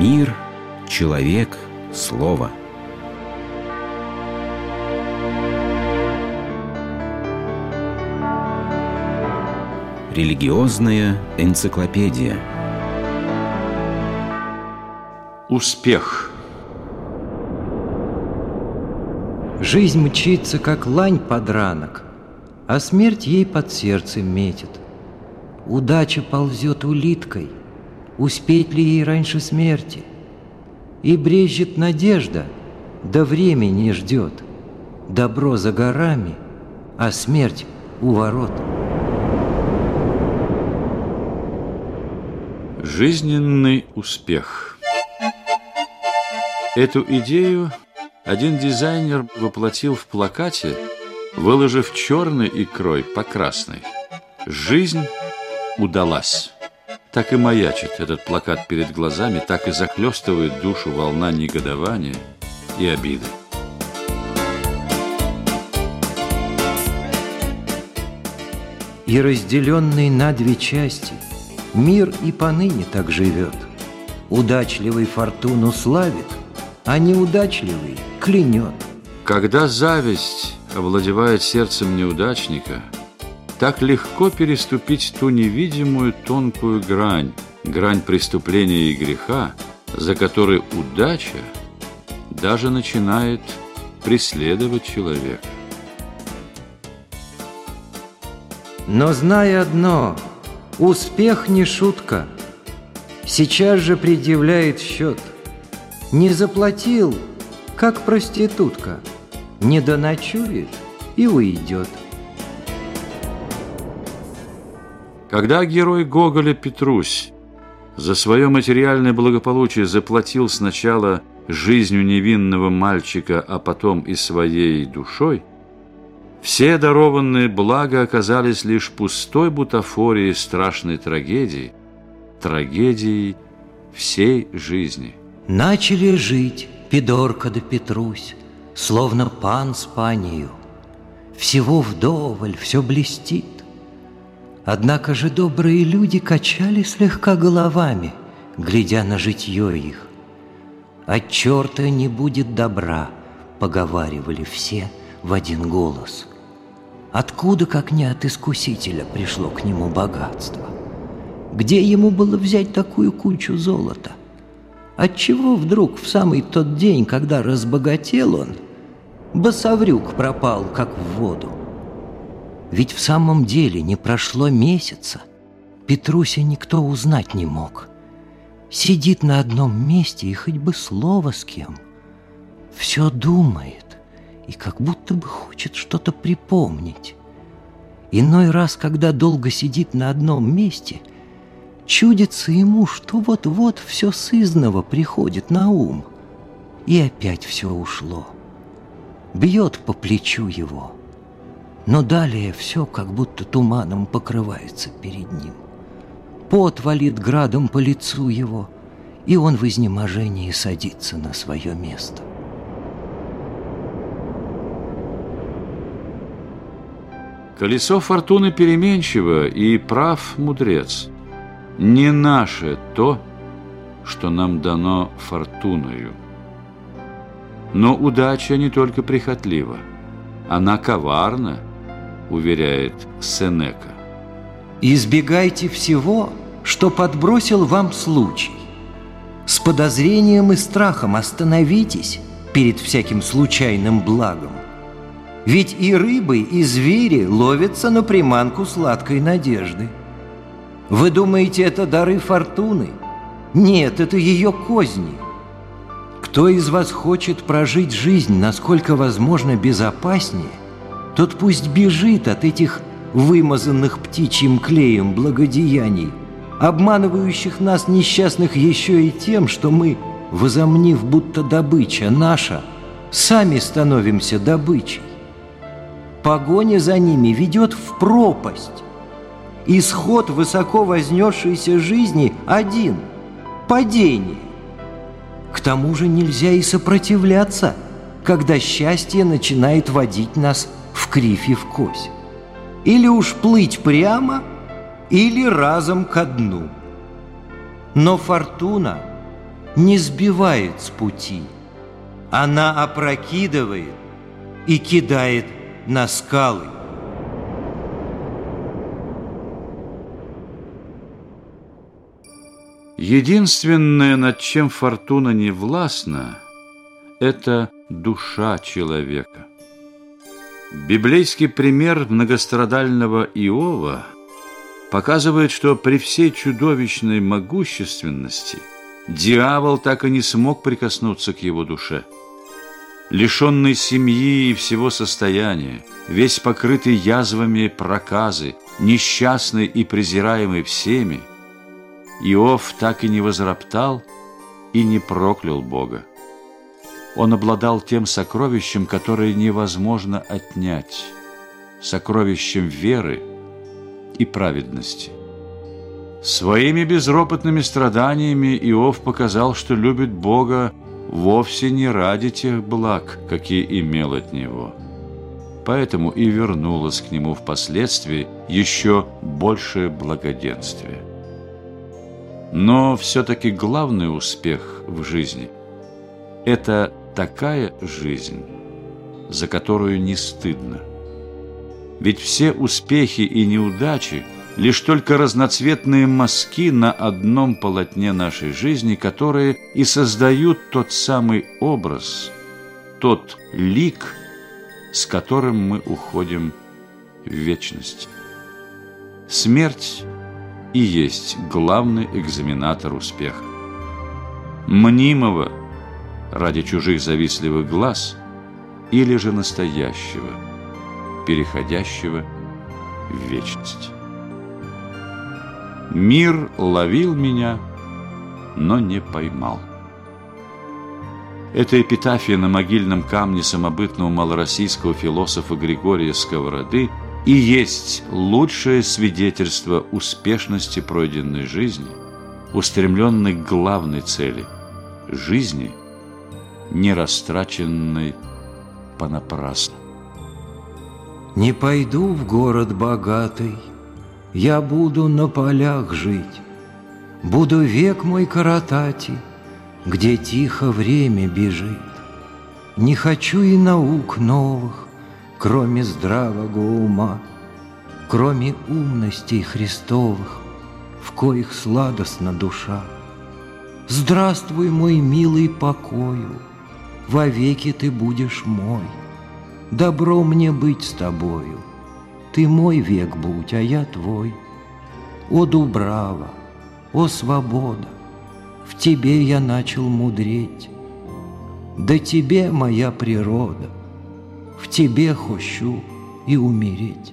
Мир, человек, слово. Религиозная энциклопедия. Успех. Жизнь мчится, как лань под ранок, А смерть ей под сердцем метит. Удача ползет улиткой, Успеть ли ей раньше смерти? И брежет надежда, да времени ждет. Добро за горами, а смерть у ворот. Жизненный успех. Эту идею один дизайнер воплотил в плакате, выложив черный икрой по красной. Жизнь удалась. Так и маячит этот плакат перед глазами, так и захлестывает душу волна негодования и обиды. И разделенный на две части, мир и поныне так живет. Удачливый фортуну славит, а неудачливый клянет. Когда зависть овладевает сердцем неудачника – так легко переступить ту невидимую тонкую грань, грань преступления и греха, за которой удача даже начинает преследовать человека. Но зная одно, успех не шутка. Сейчас же предъявляет счет. Не заплатил, как проститутка, не доночует и уйдет. Когда герой Гоголя Петрусь за свое материальное благополучие заплатил сначала жизнью невинного мальчика, а потом и своей душой, все дарованные блага оказались лишь пустой бутафорией страшной трагедии, трагедией всей жизни. Начали жить Пидорка да Петрусь, словно пан с панию. Всего вдоволь, все блестит, Однако же добрые люди качали слегка головами, глядя на житье их. От черта не будет добра, поговаривали все в один голос. Откуда, как не от искусителя, пришло к нему богатство? Где ему было взять такую кучу золота? Отчего вдруг в самый тот день, когда разбогател он, басаврюк пропал, как в воду? Ведь в самом деле не прошло месяца. Петруся никто узнать не мог. Сидит на одном месте и хоть бы слово с кем. Все думает и как будто бы хочет что-то припомнить. Иной раз, когда долго сидит на одном месте, чудится ему, что вот-вот все сызново приходит на ум. И опять все ушло. Бьет по плечу его — но далее все как будто туманом покрывается перед ним. Пот валит градом по лицу его, и он в изнеможении садится на свое место. Колесо фортуны переменчиво, и прав мудрец. Не наше то, что нам дано фортуною. Но удача не только прихотлива, она коварна уверяет Сенека. Избегайте всего, что подбросил вам случай. С подозрением и страхом остановитесь перед всяким случайным благом. Ведь и рыбы, и звери ловятся на приманку сладкой надежды. Вы думаете, это дары фортуны? Нет, это ее козни. Кто из вас хочет прожить жизнь, насколько возможно, безопаснее – тот пусть бежит от этих вымазанных птичьим клеем благодеяний, обманывающих нас несчастных еще и тем, что мы, возомнив, будто добыча наша, сами становимся добычей. Погоня за ними ведет в пропасть. Исход высоко вознесшейся жизни один – падение. К тому же нельзя и сопротивляться, когда счастье начинает водить нас в кривь и в кось. Или уж плыть прямо, или разом ко дну. Но фортуна не сбивает с пути. Она опрокидывает и кидает на скалы. Единственное, над чем фортуна не властна, это душа человека. Библейский пример многострадального Иова показывает, что при всей чудовищной могущественности дьявол так и не смог прикоснуться к его душе. Лишенный семьи и всего состояния, весь покрытый язвами проказы, несчастный и презираемый всеми, Иов так и не возроптал и не проклял Бога. Он обладал тем сокровищем, которое невозможно отнять, сокровищем веры и праведности. Своими безропотными страданиями Иов показал, что любит Бога вовсе не ради тех благ, какие имел от Него. Поэтому и вернулось к Нему впоследствии еще большее благоденствие. Но все-таки главный успех в жизни – это такая жизнь, за которую не стыдно. Ведь все успехи и неудачи – лишь только разноцветные мазки на одном полотне нашей жизни, которые и создают тот самый образ, тот лик, с которым мы уходим в вечность. Смерть и есть главный экзаменатор успеха. Мнимого – ради чужих завистливых глаз или же настоящего, переходящего в вечность. Мир ловил меня, но не поймал. Эта эпитафия на могильном камне самобытного малороссийского философа Григория Сковороды и есть лучшее свидетельство успешности пройденной жизни, устремленной к главной цели – жизни – не растраченной понапрасну. Не пойду в город богатый, я буду на полях жить, Буду век мой коротати, где тихо время бежит. Не хочу и наук новых, кроме здравого ума, Кроме умностей Христовых, в коих сладостна душа. Здравствуй, мой милый покою, вовеки ты будешь мой. Добро мне быть с тобою, ты мой век будь, а я твой. О, Дубрава, о, свобода, в тебе я начал мудреть. Да тебе моя природа, в тебе хочу и умереть.